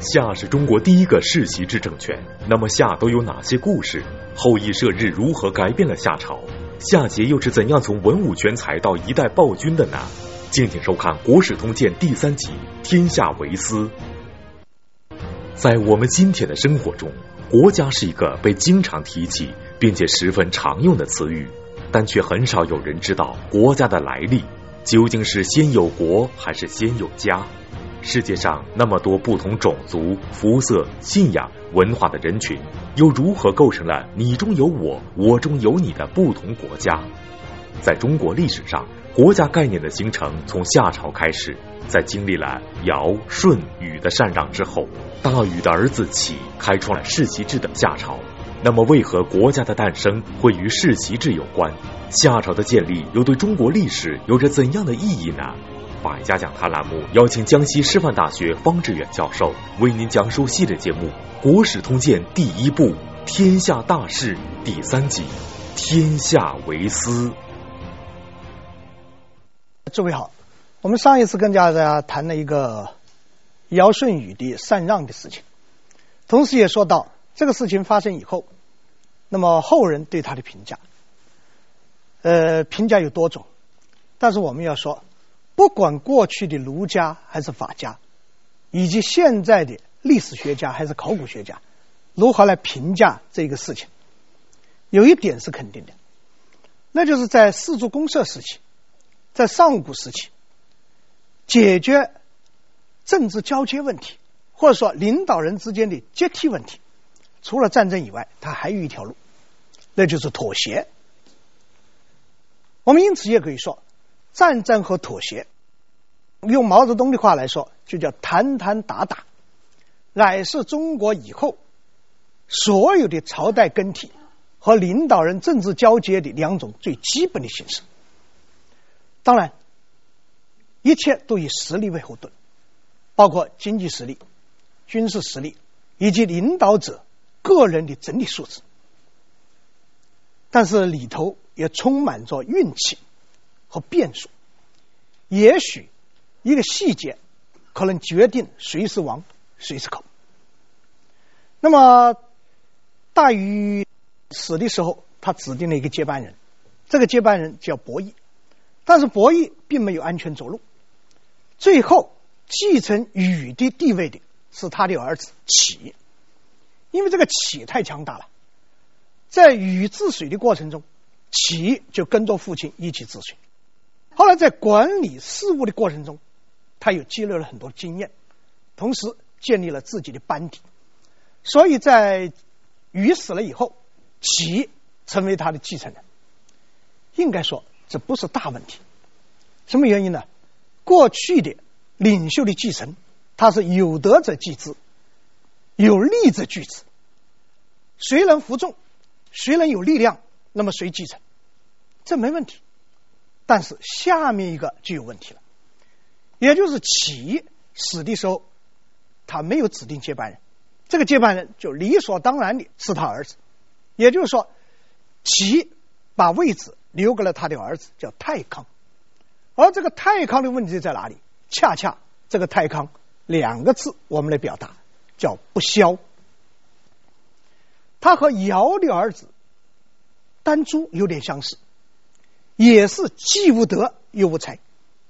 夏是中国第一个世袭制政权，那么夏都有哪些故事？后羿射日如何改变了夏朝？夏桀又是怎样从文武全才到一代暴君的呢？敬请收看《国史通鉴》第三集《天下为私》。在我们今天的生活中，国家是一个被经常提起并且十分常用的词语，但却很少有人知道国家的来历，究竟是先有国还是先有家？世界上那么多不同种族、肤色、信仰、文化的人群，又如何构成了你中有我、我中有你的不同国家？在中国历史上，国家概念的形成从夏朝开始，在经历了尧、舜、禹的禅让之后，大禹的儿子启开创了世袭制的夏朝。那么，为何国家的诞生会与世袭制有关？夏朝的建立又对中国历史有着怎样的意义呢？百家讲坛栏目邀请江西师范大学方志远教授为您讲述系列节目《国史通鉴》第一部《天下大事》第三集《天下为私》。诸位好，我们上一次跟大家谈了一个尧舜禹的禅让的事情，同时也说到这个事情发生以后，那么后人对他的评价，呃，评价有多种，但是我们要说。不管过去的儒家还是法家，以及现在的历史学家还是考古学家，如何来评价这个事情？有一点是肯定的，那就是在氏族公社时期，在上古时期，解决政治交接问题，或者说领导人之间的接替问题，除了战争以外，它还有一条路，那就是妥协。我们因此也可以说。战争和妥协，用毛泽东的话来说，就叫谈谈打打，乃是中国以后所有的朝代更替和领导人政治交接的两种最基本的形式。当然，一切都以实力为后盾，包括经济实力、军事实力以及领导者个人的整体素质。但是里头也充满着运气。和变数，也许一个细节可能决定谁是王，谁是寇。那么大禹死的时候，他指定了一个接班人，这个接班人叫伯益，但是伯益并没有安全着陆，最后继承禹的地位的是他的儿子启，因为这个启太强大了，在禹治水的过程中，启就跟着父亲一起治水。后来在管理事务的过程中，他又积累了很多经验，同时建立了自己的班底，所以在禹死了以后，启成为他的继承人。应该说这不是大问题，什么原因呢？过去的领袖的继承，他是有德者继之，有力者据之，谁能服众，谁能有力量，那么谁继承，这没问题。但是下面一个就有问题了，也就是启死的时候，他没有指定接班人，这个接班人就理所当然的是他儿子，也就是说，启把位置留给了他的儿子叫太康，而这个太康的问题在哪里？恰恰这个太康两个字我们来表达，叫不肖。他和尧的儿子丹朱有点相似。也是既无德又无才，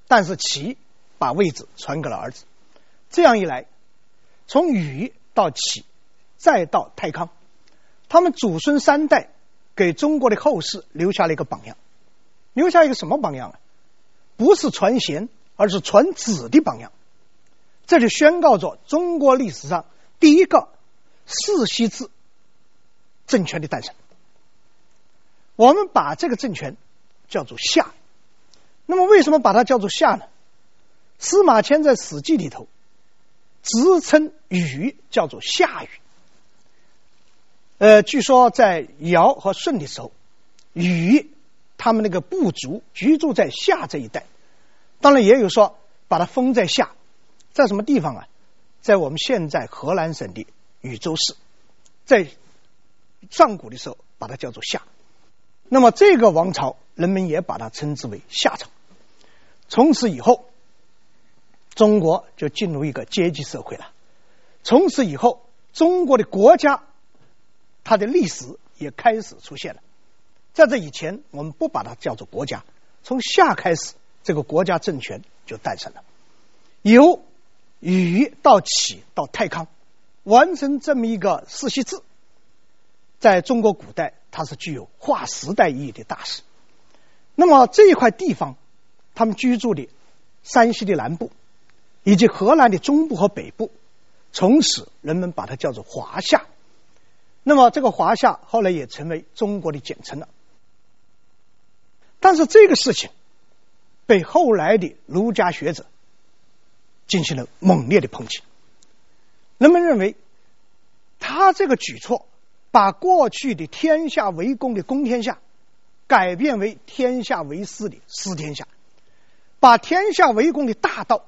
但是启把位置传给了儿子，这样一来，从禹到启，再到太康，他们祖孙三代给中国的后世留下了一个榜样，留下一个什么榜样啊？不是传贤，而是传子的榜样。这就宣告着中国历史上第一个世袭制政权的诞生。我们把这个政权。叫做夏，那么为什么把它叫做夏呢？司马迁在《史记》里头直称禹叫做夏禹。呃，据说在尧和舜的时候，禹他们那个部族居住在夏这一带，当然也有说把它封在夏，在什么地方啊？在我们现在河南省的禹州市，在上古的时候把它叫做夏。那么这个王朝，人们也把它称之为夏朝。从此以后，中国就进入一个阶级社会了。从此以后，中国的国家它的历史也开始出现了。在这以前，我们不把它叫做国家。从夏开始，这个国家政权就诞生了。由禹到启到太康，完成这么一个世袭制，在中国古代，它是具有划时代意义的大事。那么这一块地方，他们居住的山西的南部，以及河南的中部和北部，从此人们把它叫做华夏。那么这个华夏后来也成为中国的简称了。但是这个事情被后来的儒家学者进行了猛烈的抨击。人们认为他这个举措把过去的天下为公的公天下改变为天下为私的私天下，把天下为公的大道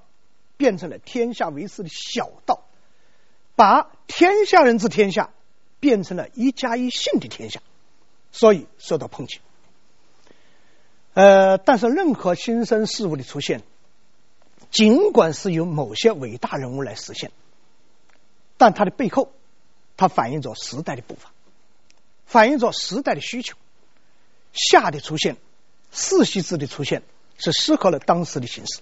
变成了天下为私的小道，把天下人之天下变成了一家一姓的天下，所以受到抨击。呃，但是任何新生事物的出现，尽管是由某些伟大人物来实现，但它的背后，它反映着时代的步伐，反映着时代的需求。夏的出现，世袭制的出现，是适合了当时的形势。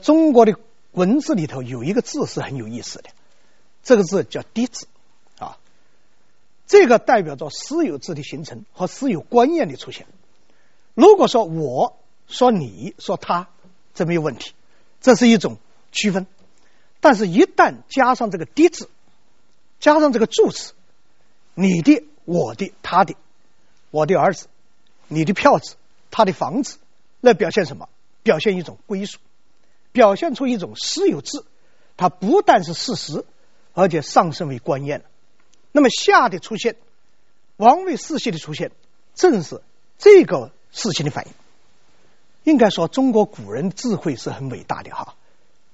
中国的文字里头有一个字是很有意思的，这个字叫“嫡”字啊，这个代表着私有制的形成和私有观念的出现。如果说我说你说他，这没有问题，这是一种区分。但是，一旦加上这个“嫡”字，加上这个助词，你的、我的、他的，我的儿子，你的票子，他的房子，那表现什么？表现一种归属，表现出一种私有制。它不但是事实，而且上升为观念了。那么，夏的出现，王位世袭的出现，正是这个。事情的反应，应该说中国古人智慧是很伟大的哈。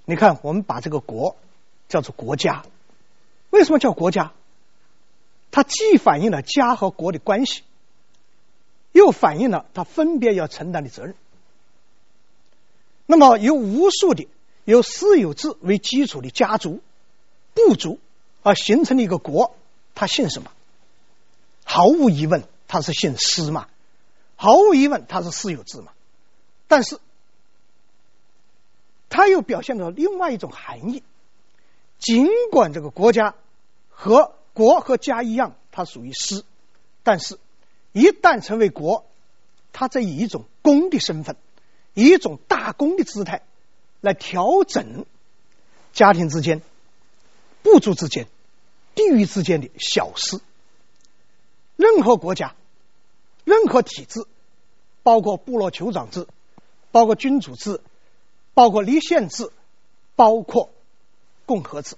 你看，我们把这个国叫做国家，为什么叫国家？它既反映了家和国的关系，又反映了它分别要承担的责任。那么，由无数的由私有制为基础的家族、部族而形成了一个国，它姓什么？毫无疑问，它是姓私嘛。毫无疑问，它是私有制嘛，但是它又表现了另外一种含义。尽管这个国家和国和家一样，它属于私，但是一旦成为国，它则以一种公的身份，以一种大公的姿态来调整家庭之间、部族之间、地域之间的小事。任何国家。任何体制，包括部落酋长制，包括君主制，包括立宪制，包括共和制，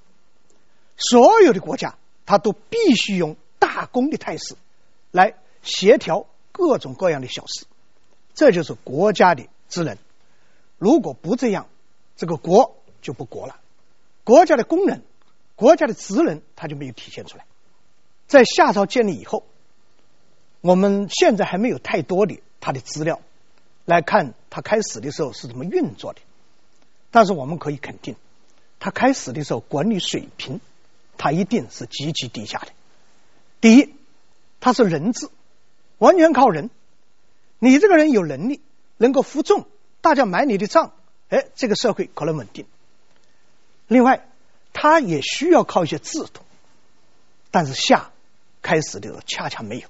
所有的国家，它都必须用大公的态势来协调各种各样的小事，这就是国家的职能。如果不这样，这个国就不国了。国家的功能，国家的职能，它就没有体现出来。在夏朝建立以后。我们现在还没有太多的他的资料来看他开始的时候是怎么运作的，但是我们可以肯定，他开始的时候管理水平，他一定是极其低下的。第一，他是人治，完全靠人，你这个人有能力，能够服众，大家买你的账，哎，这个社会可能稳定。另外，他也需要靠一些制度，但是夏开始的时候恰恰没有。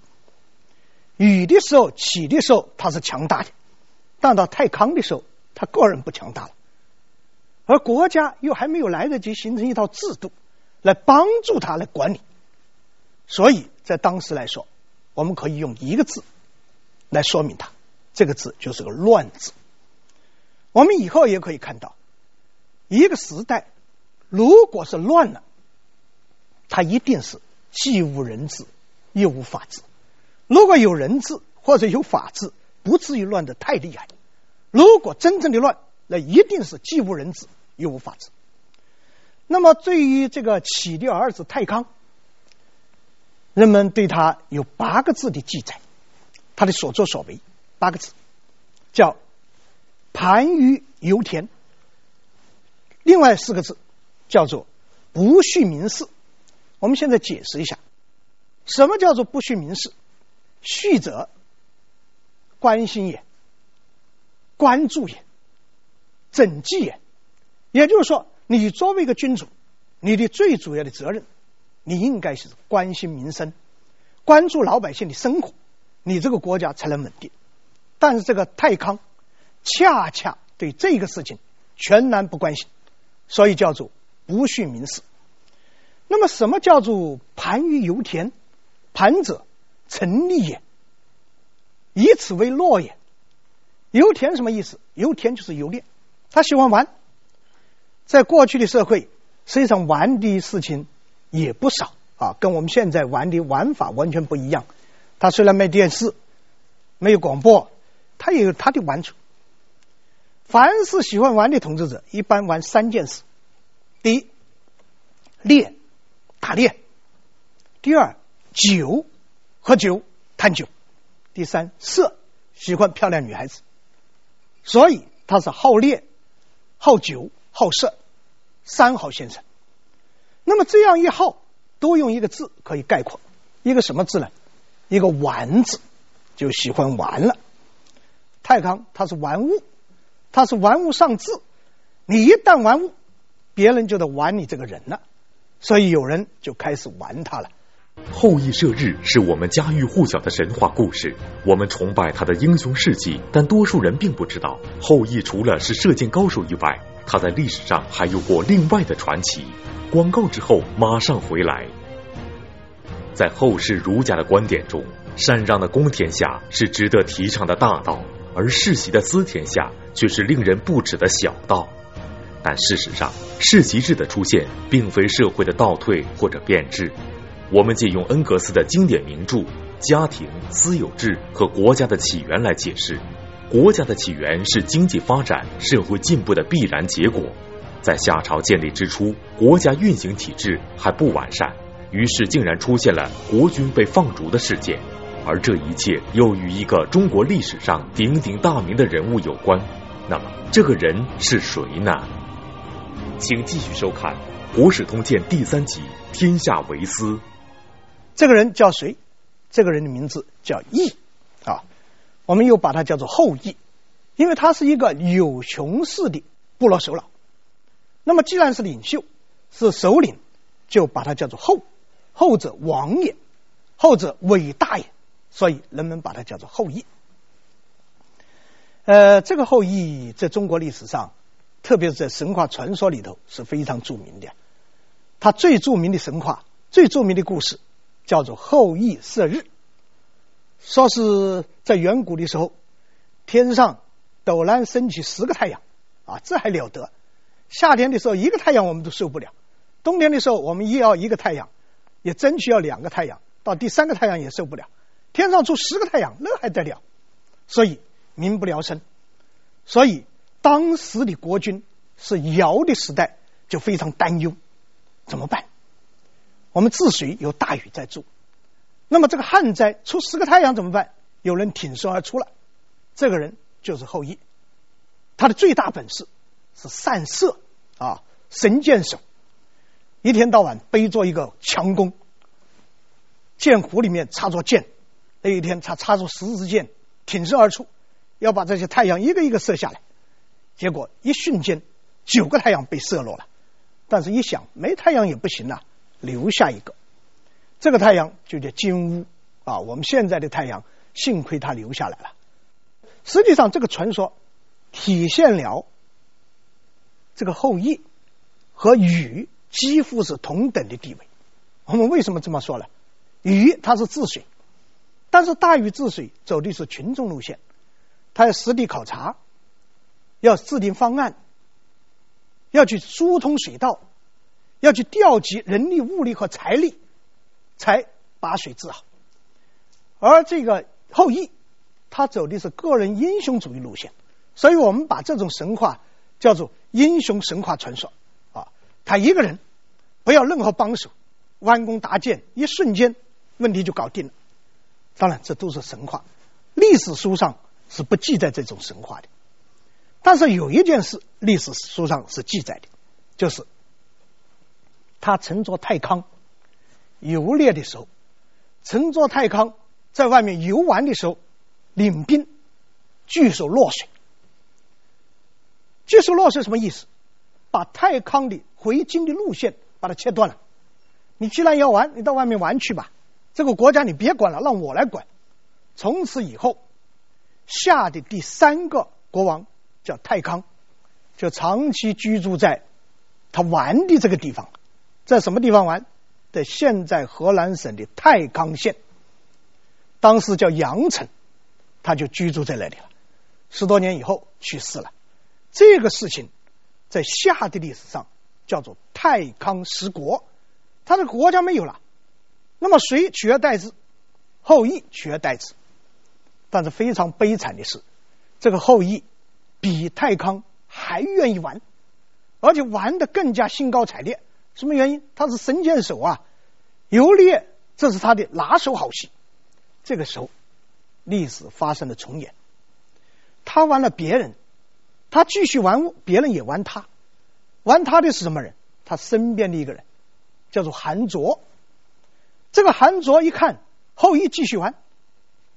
禹的时候，启的时候，他是强大的；但到太康的时候，他个人不强大了，而国家又还没有来得及形成一套制度来帮助他来管理，所以在当时来说，我们可以用一个字来说明他，这个字就是个乱字。我们以后也可以看到，一个时代如果是乱了，它一定是既无人治又无法治。如果有人治或者有法治，不至于乱的太厉害。如果真正的乱，那一定是既无人治又无法治。那么，对于这个启的儿子太康，人们对他有八个字的记载，他的所作所为八个字，叫“盘盂油田”。另外四个字叫做“不恤民事”，我们现在解释一下，什么叫做不恤民事？恤者关心也，关注也，整济也。也就是说，你作为一个君主，你的最主要的责任，你应该是关心民生，关注老百姓的生活，你这个国家才能稳定。但是这个泰康恰恰对这个事情全然不关心，所以叫做不恤民事。那么，什么叫做盘于油田？盘者，成立也，以此为乐也。油田什么意思？油田就是游猎，他喜欢玩。在过去的社会，实际上玩的事情也不少啊，跟我们现在玩的玩法完全不一样。他虽然没电视，没有广播，他也有他的玩处。凡是喜欢玩的统治者，一般玩三件事：第一，猎。打猎，第二酒，喝酒贪酒，第三色，喜欢漂亮女孩子，所以他是好猎、好酒、好色，三好先生。那么这样一好，多用一个字可以概括，一个什么字呢？一个玩字，就喜欢玩了。太康他是玩物，他是玩物丧志，你一旦玩物，别人就得玩你这个人了。所以有人就开始玩他了。后羿射日是我们家喻户晓的神话故事，我们崇拜他的英雄事迹，但多数人并不知道，后羿除了是射箭高手以外，他在历史上还有过另外的传奇。广告之后马上回来。在后世儒家的观点中，禅让的公天下是值得提倡的大道，而世袭的私天下却是令人不齿的小道。但事实上，世袭制的出现并非社会的倒退或者变质。我们借用恩格斯的经典名著《家庭、私有制和国家的起源》来解释：国家的起源是经济发展、社会进步的必然结果。在夏朝建立之初，国家运行体制还不完善，于是竟然出现了国君被放逐的事件。而这一切又与一个中国历史上鼎鼎大名的人物有关。那么，这个人是谁呢？请继续收看《国史通鉴》第三集《天下为私》。这个人叫谁？这个人的名字叫羿啊，我们又把他叫做后羿，因为他是一个有穷氏的部落首脑。那么既然是领袖，是首领，就把他叫做后。后者王也，后者伟大也，所以人们把它叫做后羿。呃，这个后羿在中国历史上。特别是在神话传说里头是非常著名的，他最著名的神话、最著名的故事叫做后羿射日。说是在远古的时候，天上陡然升起十个太阳，啊，这还了得！夏天的时候一个太阳我们都受不了，冬天的时候我们也要一个太阳，也争取要两个太阳，到第三个太阳也受不了。天上出十个太阳，那还得了？所以民不聊生，所以。当时的国君是尧的时代，就非常担忧，怎么办？我们治水有大禹在做，那么这个旱灾出十个太阳怎么办？有人挺身而出了，这个人就是后羿，他的最大本事是善射啊，神箭手，一天到晚背着一个强弓，箭壶里面插着箭，那一天他插出十支箭，挺身而出，要把这些太阳一个一个射下来。结果一瞬间，九个太阳被射落了。但是，一想没太阳也不行了，留下一个，这个太阳就叫金乌啊。我们现在的太阳，幸亏它留下来了。实际上，这个传说体现了这个后羿和禹几乎是同等的地位。我们为什么这么说呢？禹他是治水，但是大禹治水走的是群众路线，他要实地考察。要制定方案，要去疏通水道，要去调集人力、物力和财力，才把水治好。而这个后羿，他走的是个人英雄主义路线，所以我们把这种神话叫做英雄神话传说啊。他一个人不要任何帮手，弯弓搭箭，一瞬间问题就搞定了。当然，这都是神话，历史书上是不记载这种神话的。但是有一件事，历史书上是记载的，就是他乘坐太康，游猎的时候，乘坐太康在外面游玩的时候，领兵据守洛水。据守洛水什么意思？把太康的回京的路线把它切断了。你既然要玩，你到外面玩去吧。这个国家你别管了，让我来管。从此以后，夏的第三个国王叫太康，就长期居住在他玩的这个地方，在什么地方玩？在现在河南省的太康县，当时叫阳城，他就居住在那里了。十多年以后去世了。这个事情在夏的历史上叫做太康失国，他的国家没有了。那么谁取而代之？后羿取而代之。但是非常悲惨的是，这个后羿比太康还愿意玩，而且玩的更加兴高采烈。什么原因？他是神箭手啊，游猎这是他的拿手好戏。这个时候，历史发生了重演。他玩了别人，他继续玩，别人也玩他。玩他的是什么人？他身边的一个人，叫做韩卓。这个韩卓一看后羿继续玩，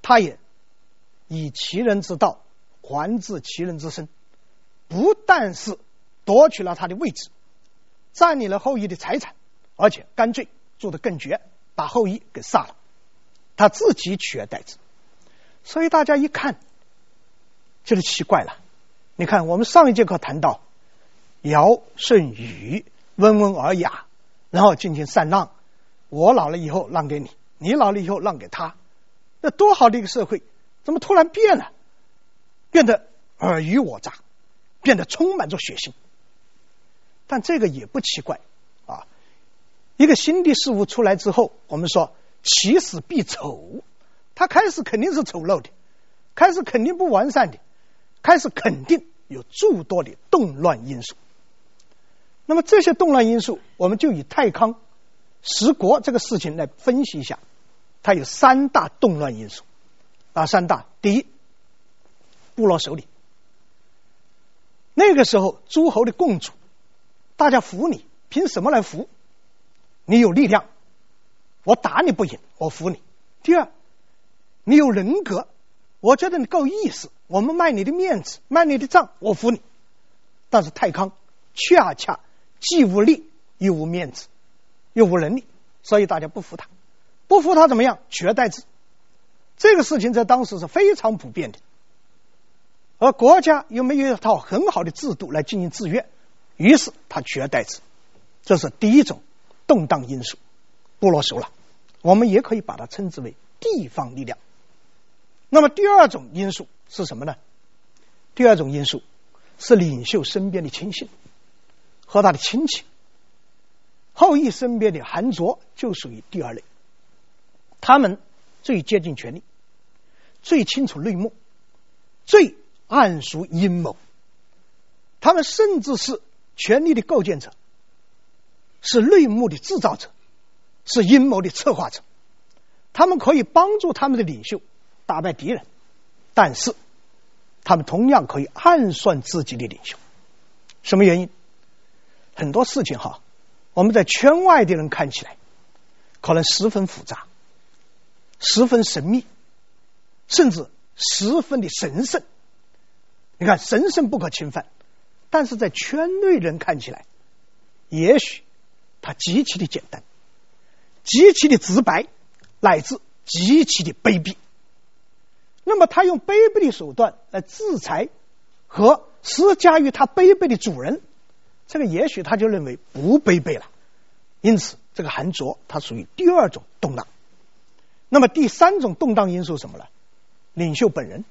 他也。以其人之道还治其人之身，不但是夺取了他的位置，占领了后羿的财产，而且干脆做得更绝，把后羿给杀了，他自己取而代之。所以大家一看，就是奇怪了。你看，我们上一节课谈到尧舜禹温文尔雅，然后进行禅让，我老了以后让给你，你老了以后让给他，那多好的一个社会！怎么突然变了？变得尔虞我诈，变得充满着血腥。但这个也不奇怪啊！一个新的事物出来之后，我们说起始必丑，它开始肯定是丑陋的，开始肯定不完善的，开始肯定有诸多的动乱因素。那么这些动乱因素，我们就以太康十国这个事情来分析一下，它有三大动乱因素。哪三大？第一，部落首领。那个时候，诸侯的共主，大家服你，凭什么来服？你有力量，我打你不赢，我服你。第二，你有人格，我觉得你够意思，我们卖你的面子，卖你的账，我服你。但是太康恰恰既无力又无面子，又无能力，所以大家不服他，不服他怎么样？取而代之。这个事情在当时是非常普遍的，而国家又没有一套很好的制度来进行制约，于是他取而代之，这是第一种动荡因素。部落首了，我们也可以把它称之为地方力量。那么第二种因素是什么呢？第二种因素是领袖身边的亲信和他的亲戚。后羿身边的韩卓就属于第二类，他们最接近权力。最清楚内幕，最暗熟阴谋，他们甚至是权力的构建者，是内幕的制造者，是阴谋的策划者。他们可以帮助他们的领袖打败敌人，但是他们同样可以暗算自己的领袖。什么原因？很多事情哈，我们在圈外的人看起来可能十分复杂，十分神秘。甚至十分的神圣，你看神圣不可侵犯，但是在圈内人看起来，也许他极其的简单，极其的直白，乃至极其的卑鄙。那么他用卑鄙的手段来制裁和施加于他卑鄙的主人，这个也许他就认为不卑鄙了。因此，这个韩卓他属于第二种动荡。那么第三种动荡因素什么呢？领袖本人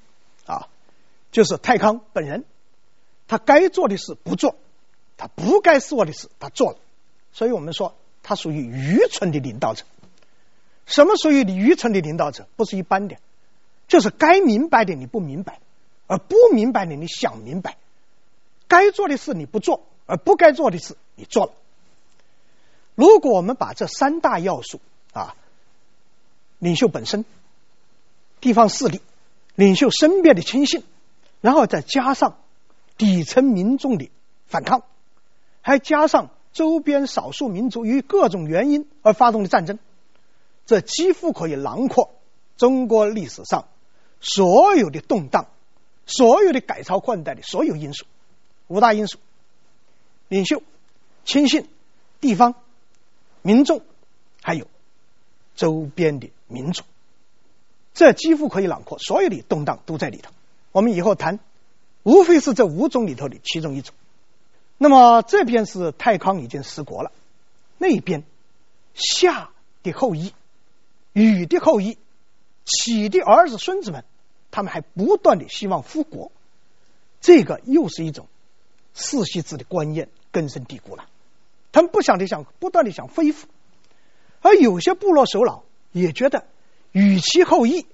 啊，就是太康本人，他该做的事不做，他不该做的事他做了，所以我们说他属于愚蠢的领导者。什么属于愚蠢的领导者？不是一般的，就是该明白的你不明白，而不明白的你想明白，该做的事你不做，而不该做的事你做了。如果我们把这三大要素啊，领袖本身、地方势力。领袖身边的亲信，然后再加上底层民众的反抗，还加上周边少数民族与各种原因而发动的战争，这几乎可以囊括中国历史上所有的动荡、所有的改朝换代的所有因素。五大因素：领袖、亲信、地方、民众，还有周边的民族。这几乎可以囊括所有的动荡都在里头。我们以后谈，无非是这五种里头的其中一种。那么这边是太康已经失国了，那边夏的后裔。禹的后裔，启的儿子孙子们，他们还不断的希望复国，这个又是一种世袭制的观念根深蒂固了。他们不想的想不断的想恢复，而有些部落首脑也觉得与其后裔，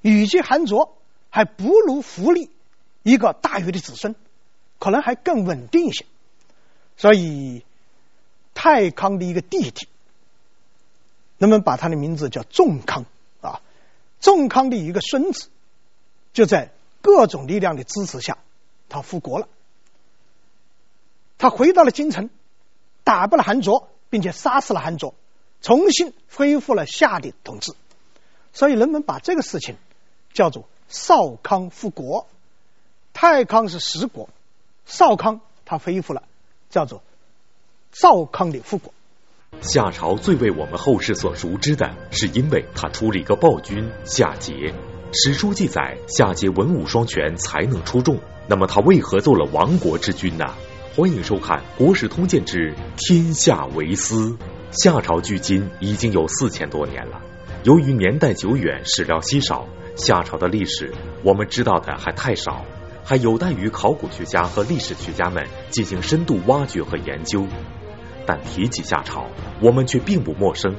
与其韩卓还不如扶立一个大禹的子孙，可能还更稳定一些。所以太康的一个弟弟。人们把他的名字叫仲康啊，仲康的一个孙子，就在各种力量的支持下，他复国了。他回到了京城，打败了韩卓，并且杀死了韩卓，重新恢复了夏的统治。所以人们把这个事情叫做少康复国。太康是失国，少康他恢复了，叫做少康的复国。夏朝最为我们后世所熟知的是，因为他出了一个暴君夏桀。史书记载，夏桀文武双全，才能出众。那么他为何做了亡国之君呢？欢迎收看《国史通鉴之天下为私》。夏朝距今已经有四千多年了。由于年代久远，史料稀少，夏朝的历史我们知道的还太少，还有待于考古学家和历史学家们进行深度挖掘和研究。但提起夏朝，我们却并不陌生，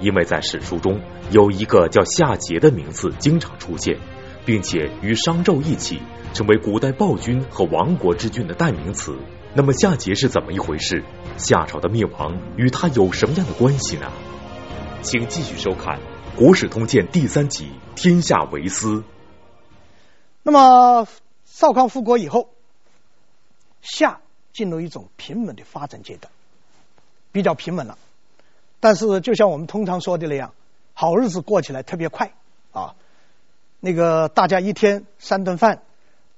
因为在史书中有一个叫夏桀的名字经常出现，并且与商纣一起成为古代暴君和亡国之君的代名词。那么夏桀是怎么一回事？夏朝的灭亡与他有什么样的关系呢？请继续收看《国史通鉴》第三集《天下为私》。那么少康复国以后，夏进入一种平稳的发展阶段。比较平稳了，但是就像我们通常说的那样，好日子过起来特别快啊。那个大家一天三顿饭，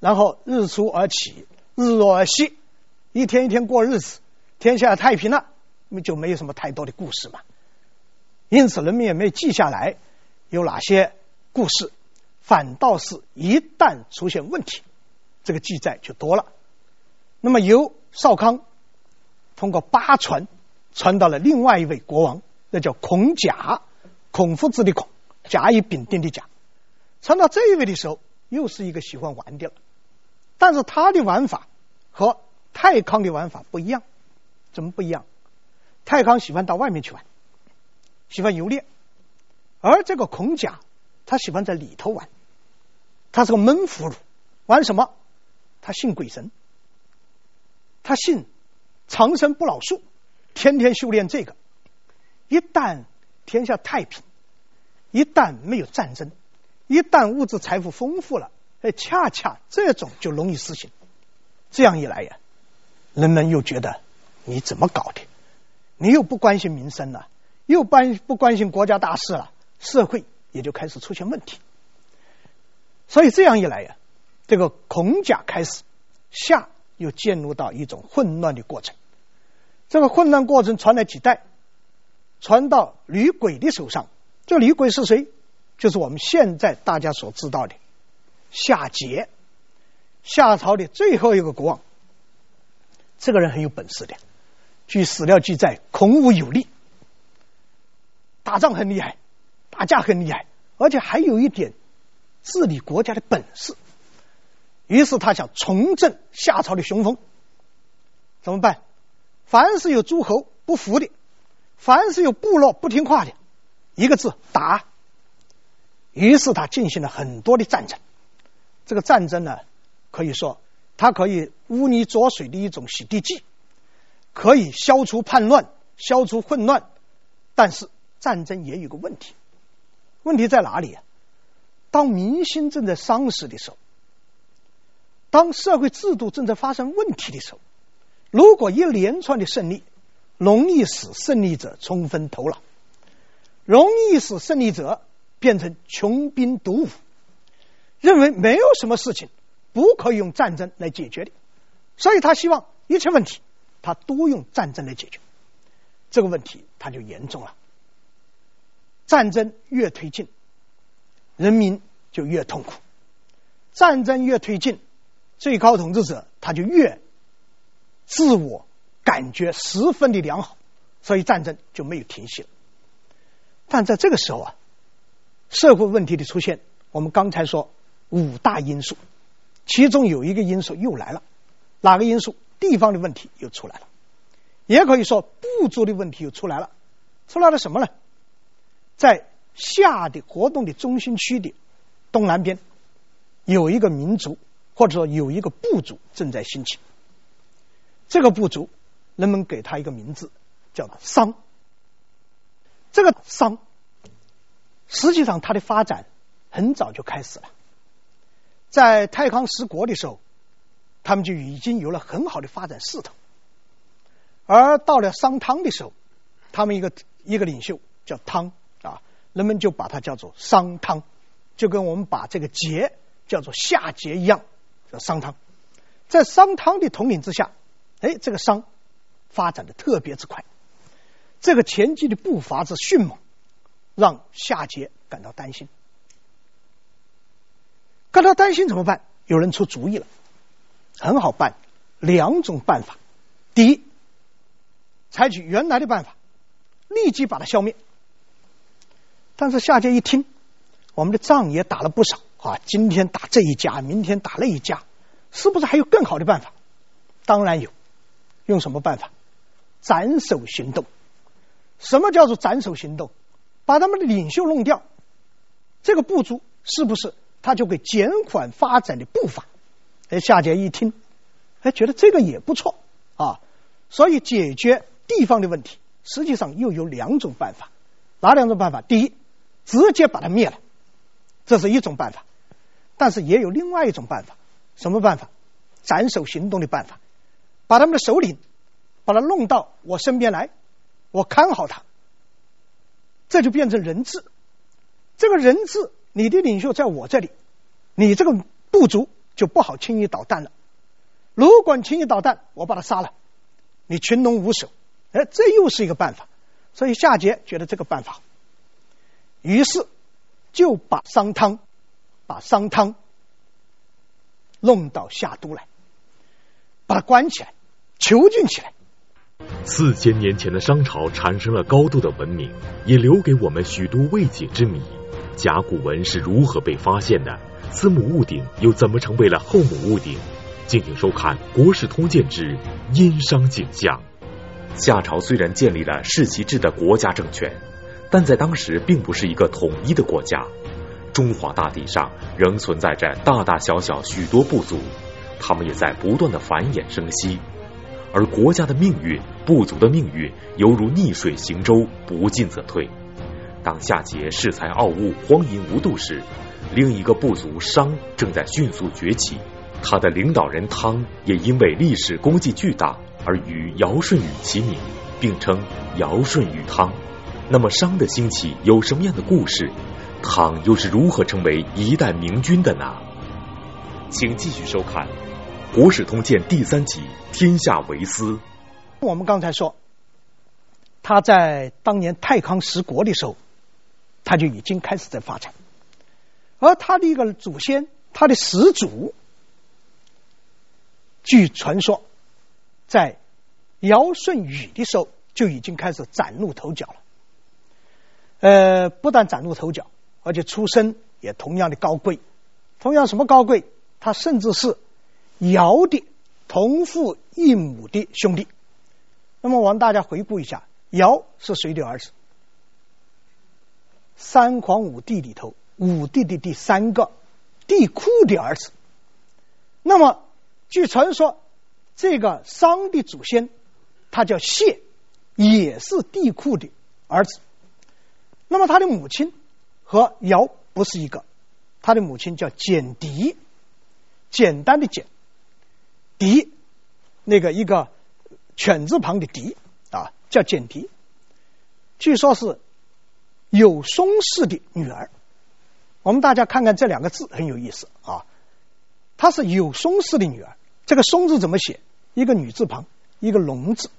然后日出而起，日落而息，一天一天过日子，天下太平了，那么就没有什么太多的故事嘛。因此人们也没有记下来有哪些故事，反倒是一旦出现问题，这个记载就多了。那么由少康通过八传。传到了另外一位国王，那叫孔甲，孔夫子的孔，甲乙丙丁的甲。传到这一位的时候，又是一个喜欢玩的了，但是他的玩法和太康的玩法不一样。怎么不一样？太康喜欢到外面去玩，喜欢游猎，而这个孔甲他喜欢在里头玩。他是个闷葫芦，玩什么？他信鬼神，他信长生不老术。天天修炼这个，一旦天下太平，一旦没有战争，一旦物质财富丰富了，哎，恰恰这种就容易实行。这样一来呀，人们又觉得你怎么搞的？你又不关心民生了，又关不关心国家大事了，社会也就开始出现问题。所以这样一来呀，这个孔甲开始，夏又进入到一种混乱的过程。这个混乱过程传了几代，传到吕轨的手上。这吕轨是谁？就是我们现在大家所知道的夏桀，夏朝的最后一个国王。这个人很有本事的，据史料记载，孔武有力，打仗很厉害，打架很厉害，而且还有一点治理国家的本事。于是他想重振夏朝的雄风，怎么办？凡是有诸侯不服的，凡是有部落不听话的，一个字打。于是他进行了很多的战争。这个战争呢，可以说它可以污泥浊水的一种洗地剂，可以消除叛乱、消除混乱。但是战争也有个问题，问题在哪里啊？当民心正在丧失的时候，当社会制度正在发生问题的时候。如果一连串的胜利，容易使胜利者充分头脑。容易使胜利者变成穷兵黩武，认为没有什么事情不可以用战争来解决的，所以他希望一切问题他都用战争来解决。这个问题他就严重了，战争越推进，人民就越痛苦；战争越推进，最高统治者他就越自我感觉十分的良好，所以战争就没有停息了。但在这个时候啊，社会问题的出现，我们刚才说五大因素，其中有一个因素又来了，哪个因素？地方的问题又出来了。也可以说，部族的问题又出来了，出来了什么呢？在夏的活动的中心区的东南边，有一个民族或者说有一个部族正在兴起。这个部族，人们给他一个名字，叫做商。这个商，实际上它的发展很早就开始了，在太康十国的时候，他们就已经有了很好的发展势头。而到了商汤的时候，他们一个一个领袖叫汤啊，人们就把他叫做商汤，就跟我们把这个桀叫做夏桀一样，叫商汤。在商汤的统领之下，哎，这个商发展的特别之快，这个前进的步伐之迅猛，让夏桀感到担心。感到担心怎么办？有人出主意了，很好办，两种办法。第一。采取原来的办法，立即把它消灭。但是夏桀一听，我们的仗也打了不少啊，今天打这一家，明天打那一家，是不是还有更好的办法？当然有，用什么办法？斩首行动。什么叫做斩首行动？把他们的领袖弄掉，这个部族是不是他就会减缓发展的步伐？哎，夏桀一听，哎，觉得这个也不错啊，所以解决。地方的问题，实际上又有两种办法，哪两种办法？第一，直接把它灭了，这是一种办法；但是也有另外一种办法，什么办法？斩首行动的办法，把他们的首领，把他弄到我身边来，我看好他，这就变成人质。这个人质，你的领袖在我这里，你这个部族就不好轻易捣蛋了。如果轻易捣蛋，我把他杀了，你群龙无首。哎，这又是一个办法，所以夏桀觉得这个办法，于是就把商汤，把商汤弄到夏都来，把他关起来，囚禁起来。四千年前的商朝产生了高度的文明，也留给我们许多未解之谜。甲骨文是如何被发现的？司母戊鼎又怎么成为了后母戊鼎？敬请收看《国史通鉴之殷商景象》。夏朝虽然建立了世袭制的国家政权，但在当时并不是一个统一的国家。中华大地上仍存在着大大小小许多部族，他们也在不断的繁衍生息。而国家的命运、部族的命运，犹如逆水行舟，不进则退。当夏桀恃才傲物、荒淫无度时，另一个部族商正在迅速崛起，他的领导人汤也因为历史功绩巨大。而与尧舜禹齐名，并称尧舜禹汤。那么商的兴起有什么样的故事？汤又是如何成为一代明君的呢？请继续收看《国史通鉴》第三集《天下为私》。我们刚才说，他在当年太康十国的时候，他就已经开始在发展，而他的一个祖先，他的始祖，据传说。在尧舜禹的时候就已经开始崭露头角了，呃，不但崭露头角，而且出身也同样的高贵。同样什么高贵？他甚至是尧的同父异母的兄弟。那么我们大家回顾一下，尧是谁的儿子？三皇五帝里头，五帝的第三个，帝喾的儿子。那么据传说。这个商的祖先，他叫谢，也是帝喾的儿子。那么他的母亲和尧不是一个，他的母亲叫简狄，简单的简，狄，那个一个犬字旁的狄啊，叫简狄。据说是有松氏的女儿。我们大家看看这两个字很有意思啊，她是有松氏的女儿。这个松字怎么写？一个女字旁，一个龙字。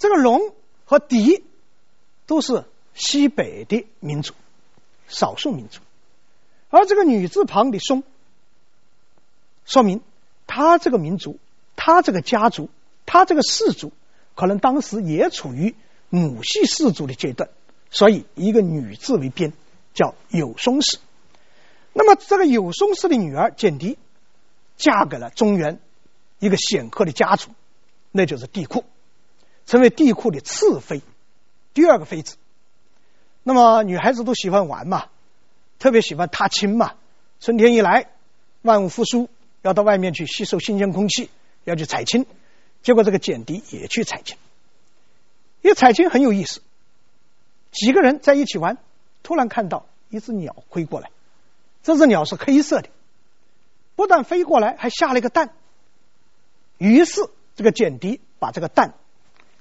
这个龙和狄都是西北的民族，少数民族。而这个女字旁的松，说明他这个民族，他这个家族，他这个氏族，可能当时也处于母系氏族的阶段，所以一个女字为边。叫有松氏，那么这个有松氏的女儿简狄，嫁给了中原一个显赫的家族，那就是帝嚳，成为帝嚳的次妃，第二个妃子。那么女孩子都喜欢玩嘛，特别喜欢踏青嘛。春天一来，万物复苏，要到外面去吸收新鲜空气，要去采青。结果这个简狄也去采青，因为采青很有意思，几个人在一起玩。突然看到一只鸟飞过来，这只鸟是黑色的，不但飞过来，还下了一个蛋。于是这个简狄把这个蛋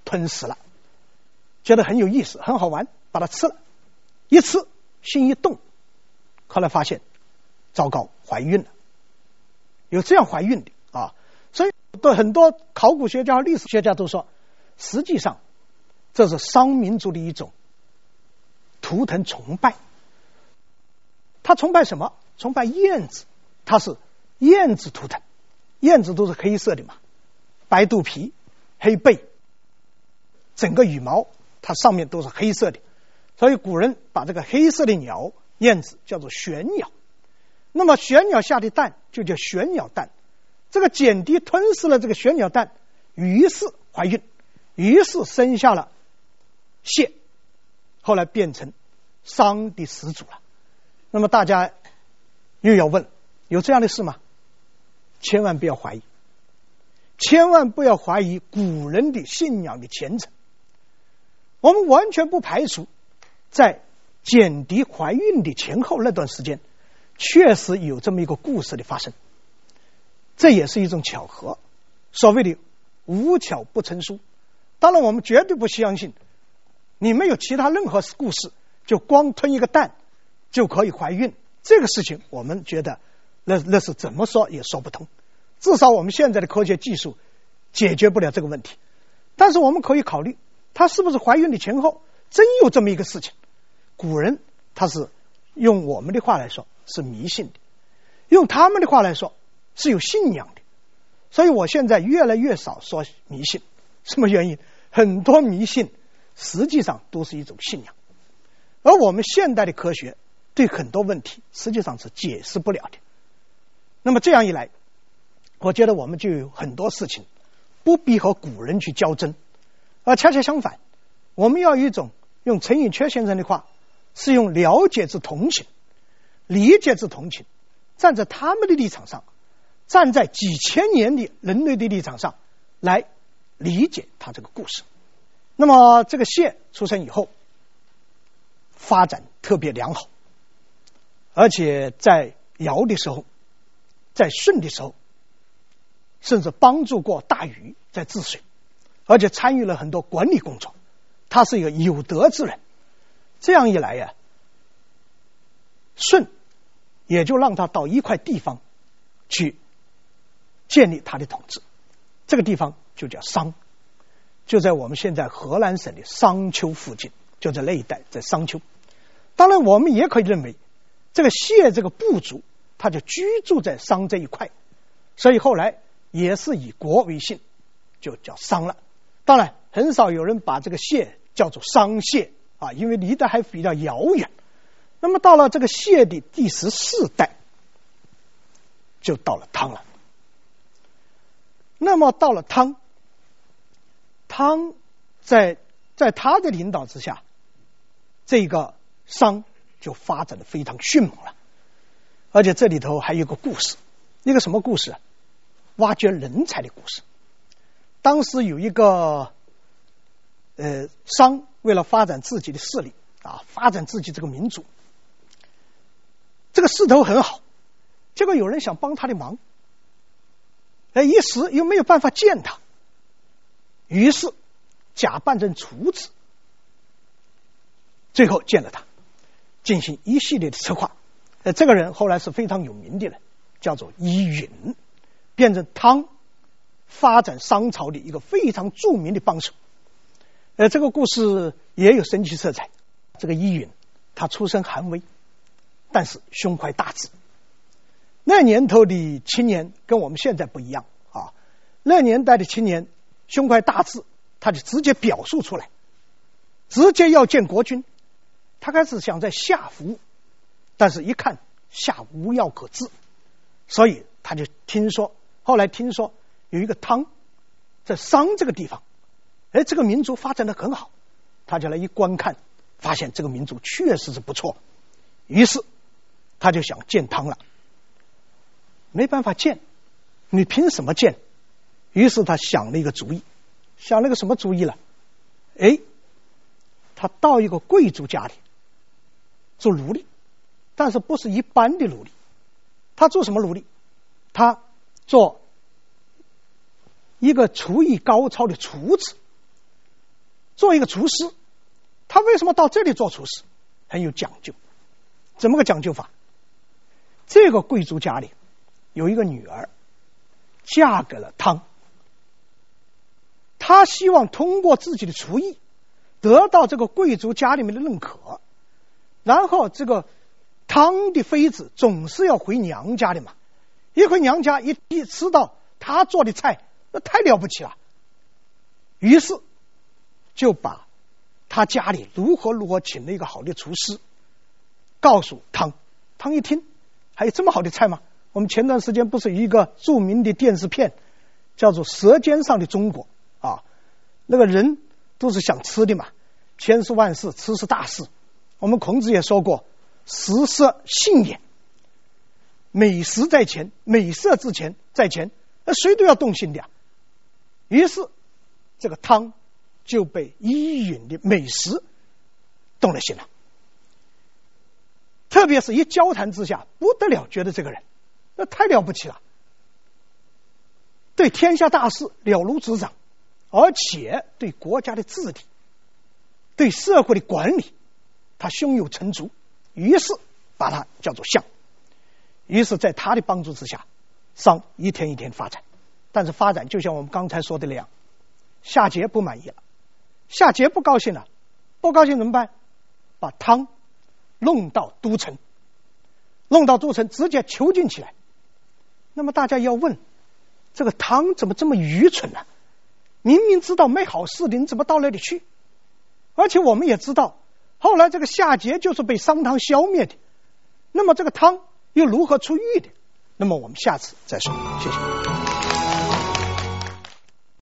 吞食了，觉得很有意思，很好玩，把它吃了。一吃心一动，后来发现糟糕，怀孕了。有这样怀孕的啊，所以对很多考古学家历史学家都说，实际上这是商民族的一种。图腾崇拜，他崇拜什么？崇拜燕子，他是燕子图腾，燕子都是黑色的嘛，白肚皮、黑背，整个羽毛它上面都是黑色的，所以古人把这个黑色的鸟燕子叫做玄鸟。那么玄鸟下的蛋就叫玄鸟蛋。这个简狄吞噬了这个玄鸟蛋，于是怀孕，于是生下了蟹，后来变成。商的始祖了，那么大家又要问：有这样的事吗？千万不要怀疑，千万不要怀疑古人的信仰的虔诚。我们完全不排除，在简狄怀孕的前后那段时间，确实有这么一个故事的发生。这也是一种巧合，所谓的无巧不成书。当然，我们绝对不相信你没有其他任何故事。就光吞一个蛋就可以怀孕，这个事情我们觉得那那是怎么说也说不通。至少我们现在的科学技术解决不了这个问题。但是我们可以考虑，她是不是怀孕的前后真有这么一个事情？古人他是用我们的话来说是迷信的，用他们的话来说是有信仰的。所以我现在越来越少说迷信，什么原因？很多迷信实际上都是一种信仰。而我们现代的科学对很多问题实际上是解释不了的。那么这样一来，我觉得我们就有很多事情不必和古人去较真，而恰恰相反，我们要一种用陈寅恪先生的话，是用了解之同情、理解之同情，站在他们的立场上，站在几千年的人类的立场上来理解他这个故事。那么这个谢出生以后。发展特别良好，而且在尧的时候，在舜的时候，甚至帮助过大禹在治水，而且参与了很多管理工作。他是一个有德之人。这样一来呀，舜也就让他到一块地方去建立他的统治。这个地方就叫商，就在我们现在河南省的商丘附近。就在那一带，在商丘。当然，我们也可以认为，这个谢这个部族，他就居住在商这一块，所以后来也是以国为姓，就叫商了。当然，很少有人把这个谢叫做商谢啊，因为离得还比较遥远。那么到了这个谢的第十四代，就到了汤了。那么到了汤，汤在在他的领导之下。这个商就发展的非常迅猛了，而且这里头还有个故事，一个什么故事啊？挖掘人才的故事。当时有一个呃商，为了发展自己的势力啊，发展自己这个民族，这个势头很好，结果有人想帮他的忙，哎，一时又没有办法见他，于是假扮成厨子。最后见了他，进行一系列的策划。呃，这个人后来是非常有名的人，叫做伊允，变成汤发展商朝的一个非常著名的帮手。呃，这个故事也有神奇色彩。这个伊允，他出身寒微，但是胸怀大志。那年头的青年跟我们现在不一样啊，那年代的青年胸怀大志，他就直接表述出来，直接要见国君。他开始想在夏服，但是一看夏无药可治，所以他就听说，后来听说有一个汤在商这个地方。哎，这个民族发展的很好，他就来一观看，发现这个民族确实是不错，于是他就想建汤了。没办法建，你凭什么建？于是他想了一个主意，想了个什么主意了？哎，他到一个贵族家里做奴隶，但是不是一般的奴隶，他做什么奴隶？他做一个厨艺高超的厨子。做一个厨师，他为什么到这里做厨师？很有讲究，怎么个讲究法？这个贵族家里有一个女儿，嫁给了汤，他希望通过自己的厨艺得到这个贵族家里面的认可，然后这个汤的妃子总是要回娘家的嘛，一回娘家一一吃到他做的菜，那太了不起了，于是。就把他家里如何如何请了一个好的厨师，告诉汤，汤一听，还有这么好的菜吗？我们前段时间不是有一个著名的电视片，叫做《舌尖上的中国》啊，那个人都是想吃的嘛，千事万事吃是大事。我们孔子也说过，食色性也，美食在前，美色之前在前，那谁都要动心的呀。于是这个汤。就被伊允的美食动了心了，特别是一交谈之下不得了，觉得这个人那太了不起了，对天下大事了如指掌，而且对国家的治理、对社会的管理，他胸有成竹，于是把他叫做相。于是，在他的帮助之下，商一天一天发展，但是发展就像我们刚才说的那样，夏桀不满意了。夏桀不高兴了，不高兴怎么办？把汤弄到都城，弄到都城，直接囚禁起来。那么大家要问，这个汤怎么这么愚蠢呢？明明知道没好事的，你怎么到那里去？而且我们也知道，后来这个夏桀就是被商汤消灭的。那么这个汤又如何出狱的？那么我们下次再说。谢谢。